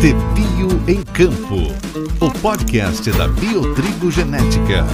De Bio em Campo, o podcast da Biotrigo Genética.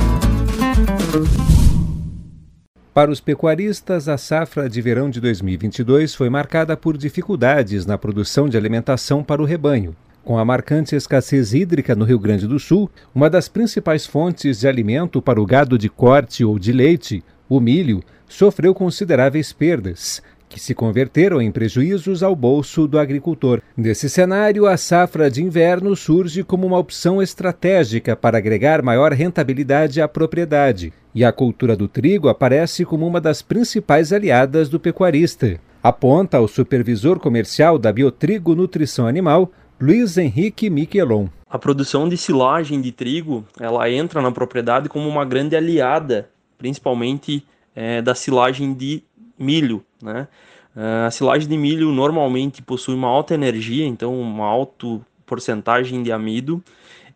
Para os pecuaristas, a safra de verão de 2022 foi marcada por dificuldades na produção de alimentação para o rebanho. Com a marcante escassez hídrica no Rio Grande do Sul, uma das principais fontes de alimento para o gado de corte ou de leite, o milho, sofreu consideráveis perdas, que se converteram em prejuízos ao bolso do agricultor. Nesse cenário, a safra de inverno surge como uma opção estratégica para agregar maior rentabilidade à propriedade, e a cultura do trigo aparece como uma das principais aliadas do pecuarista. Aponta o supervisor comercial da Biotrigo Nutrição Animal, Luiz Henrique Miquelon. A produção de silagem de trigo, ela entra na propriedade como uma grande aliada, principalmente é, da silagem de milho, né? Ah, a silagem de milho normalmente possui uma alta energia, então uma alta porcentagem de amido,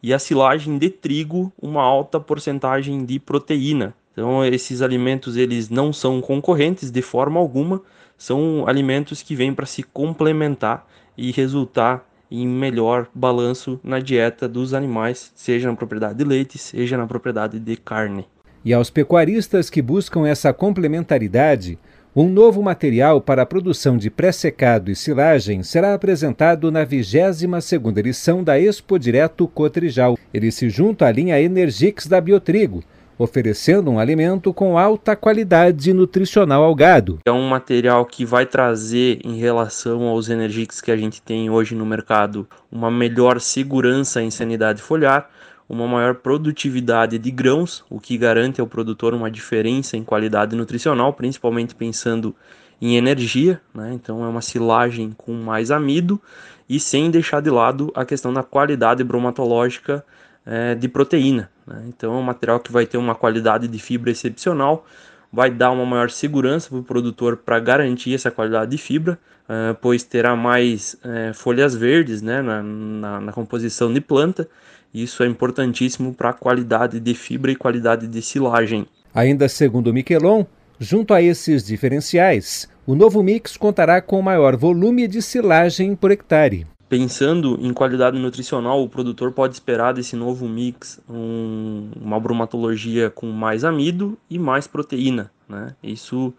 e a silagem de trigo uma alta porcentagem de proteína. Então esses alimentos eles não são concorrentes de forma alguma, são alimentos que vêm para se complementar e resultar em melhor balanço na dieta dos animais, seja na propriedade de leite, seja na propriedade de carne. E aos pecuaristas que buscam essa complementaridade, um novo material para a produção de pré-secado e silagem será apresentado na 22ª edição da Expo Direto Cotrijal. Ele se junta à linha Energix da Biotrigo, oferecendo um alimento com alta qualidade nutricional ao gado. É um material que vai trazer, em relação aos Energix que a gente tem hoje no mercado, uma melhor segurança em sanidade foliar, uma maior produtividade de grãos, o que garante ao produtor uma diferença em qualidade nutricional, principalmente pensando em energia, né? então é uma silagem com mais amido e sem deixar de lado a questão da qualidade bromatológica é, de proteína. Né? Então é um material que vai ter uma qualidade de fibra excepcional, vai dar uma maior segurança para o produtor para garantir essa qualidade de fibra, é, pois terá mais é, folhas verdes né, na, na, na composição de planta isso é importantíssimo para a qualidade de fibra e qualidade de silagem. Ainda segundo Miquelon, junto a esses diferenciais, o novo mix contará com maior volume de silagem por hectare. Pensando em qualidade nutricional, o produtor pode esperar desse novo mix um, uma bromatologia com mais amido e mais proteína. Né? Isso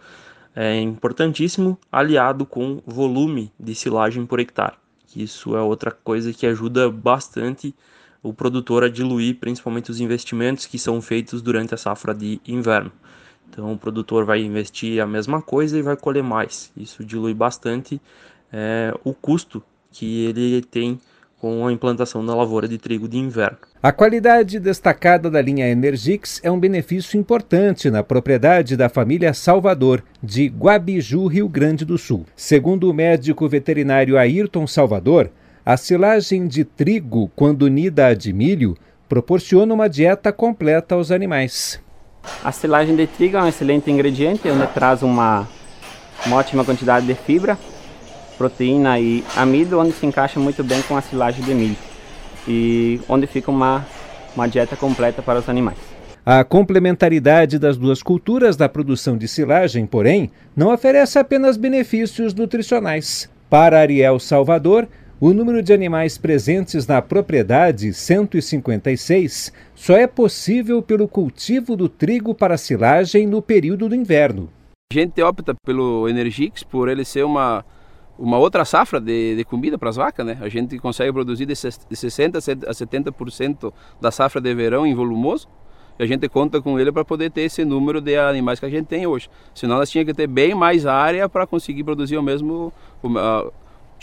é importantíssimo, aliado com volume de silagem por hectare. Isso é outra coisa que ajuda bastante o produtor a diluir principalmente os investimentos que são feitos durante a safra de inverno. Então o produtor vai investir a mesma coisa e vai colher mais. Isso dilui bastante é, o custo que ele tem com a implantação da lavoura de trigo de inverno. A qualidade destacada da linha Energix é um benefício importante na propriedade da família Salvador, de Guabiju, Rio Grande do Sul. Segundo o médico veterinário Ayrton Salvador, a silagem de trigo, quando unida à de milho, proporciona uma dieta completa aos animais. A silagem de trigo é um excelente ingrediente, onde traz uma, uma ótima quantidade de fibra, proteína e amido, onde se encaixa muito bem com a silagem de milho e onde fica uma, uma dieta completa para os animais. A complementaridade das duas culturas da produção de silagem, porém, não oferece apenas benefícios nutricionais. Para Ariel Salvador, o número de animais presentes na propriedade 156 só é possível pelo cultivo do trigo para silagem no período do inverno. A gente opta pelo Energix por ele ser uma, uma outra safra de, de comida para as vacas, né? A gente consegue produzir de 60% a 70% da safra de verão em volumoso. A gente conta com ele para poder ter esse número de animais que a gente tem hoje. Senão nós tínhamos que ter bem mais área para conseguir produzir o mesmo,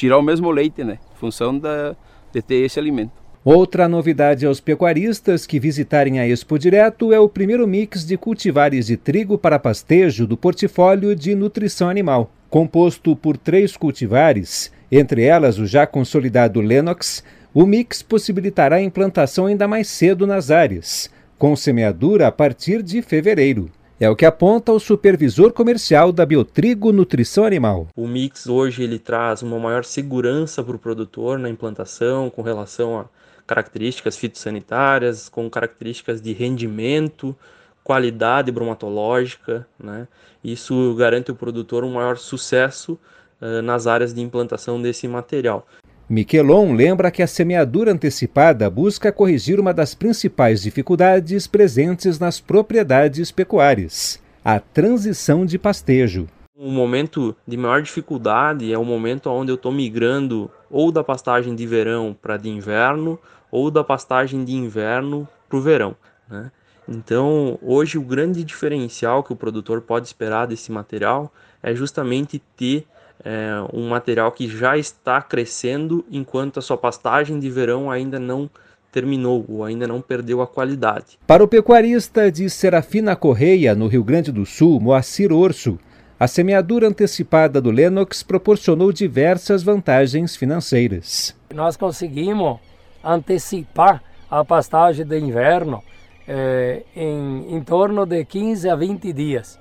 tirar o mesmo leite, né? Em função da, de ter esse alimento. Outra novidade aos pecuaristas que visitarem a Expo Direto é o primeiro mix de cultivares de trigo para pastejo do portfólio de nutrição animal. Composto por três cultivares, entre elas o já consolidado Lenox, o mix possibilitará a implantação ainda mais cedo nas áreas, com semeadura a partir de fevereiro. É o que aponta o supervisor comercial da Biotrigo Nutrição Animal. O mix hoje ele traz uma maior segurança para o produtor na implantação com relação a características fitossanitárias, com características de rendimento, qualidade bromatológica, né? Isso garante ao produtor um maior sucesso uh, nas áreas de implantação desse material. Miquelon lembra que a semeadura antecipada busca corrigir uma das principais dificuldades presentes nas propriedades pecuárias: a transição de pastejo. O momento de maior dificuldade é o momento onde eu estou migrando ou da pastagem de verão para de inverno ou da pastagem de inverno para o verão. Né? Então, hoje, o grande diferencial que o produtor pode esperar desse material é justamente ter é, um material que já está crescendo enquanto a sua pastagem de verão ainda não terminou ou ainda não perdeu a qualidade. Para o pecuarista de Serafina Correia, no Rio Grande do Sul, Moacir Orso, a semeadura antecipada do Lennox proporcionou diversas vantagens financeiras. Nós conseguimos antecipar a pastagem de inverno eh, em, em torno de 15 a 20 dias.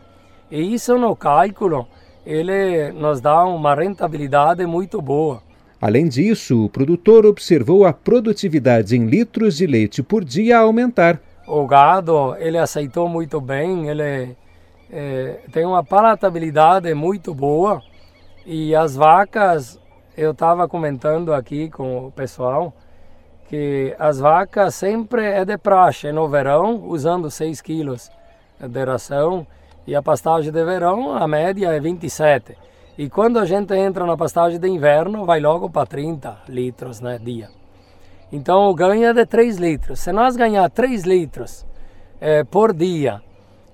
E isso no cálculo ele nos dá uma rentabilidade muito boa. Além disso, o produtor observou a produtividade em litros de leite por dia aumentar. O gado ele aceitou muito bem, ele é, tem uma palatabilidade muito boa e as vacas, eu estava comentando aqui com o pessoal, que as vacas sempre é de praxe no verão, usando 6 quilos de ração, e a pastagem de verão, a média é 27. E quando a gente entra na pastagem de inverno, vai logo para 30 litros né, dia. Então o ganho é de 3 litros. Se nós ganhar 3 litros é, por dia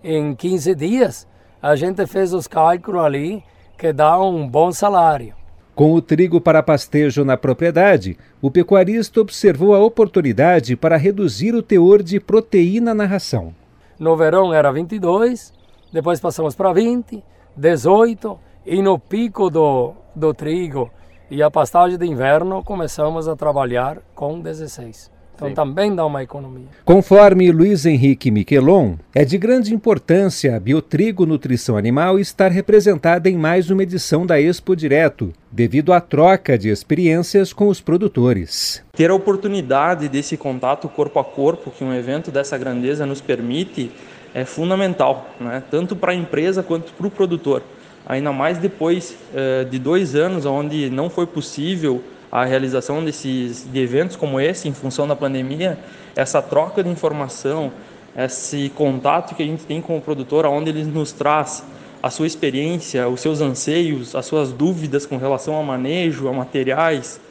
em 15 dias, a gente fez os cálculos ali que dá um bom salário. Com o trigo para pastejo na propriedade, o pecuarista observou a oportunidade para reduzir o teor de proteína na ração. No verão era 22, depois passamos para 20, 18 e no pico do, do trigo e a pastagem de inverno começamos a trabalhar com 16. Então Sim. também dá uma economia. Conforme Luiz Henrique Miquelon, é de grande importância a Biotrigo Nutrição Animal estar representada em mais uma edição da Expo Direto, devido à troca de experiências com os produtores. Ter a oportunidade desse contato corpo a corpo que um evento dessa grandeza nos permite é fundamental, né? tanto para a empresa quanto para o produtor. Ainda mais depois é, de dois anos, onde não foi possível a realização desses de eventos como esse, em função da pandemia, essa troca de informação, esse contato que a gente tem com o produtor, onde ele nos traz a sua experiência, os seus anseios, as suas dúvidas com relação ao manejo, a materiais,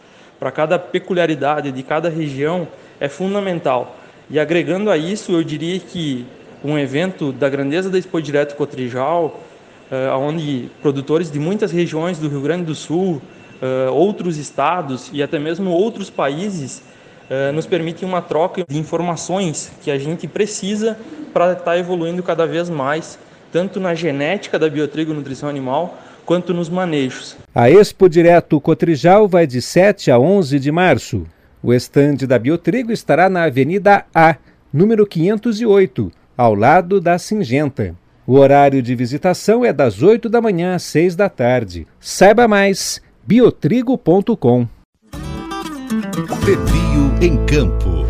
para cada peculiaridade de cada região, é fundamental. E agregando a isso, eu diria que um evento da grandeza da Expo Direto Cotrijal, uh, onde produtores de muitas regiões do Rio Grande do Sul, uh, outros estados e até mesmo outros países uh, nos permitem uma troca de informações que a gente precisa para estar tá evoluindo cada vez mais, tanto na genética da biotrigo nutrição animal, quanto nos manejos. A Expo Direto Cotrijal vai de 7 a 11 de março. O estande da Biotrigo estará na Avenida A, número 508, ao lado da Singenta. O horário de visitação é das 8 da manhã às 6 da tarde. Saiba mais biotrigo.com. Em Campo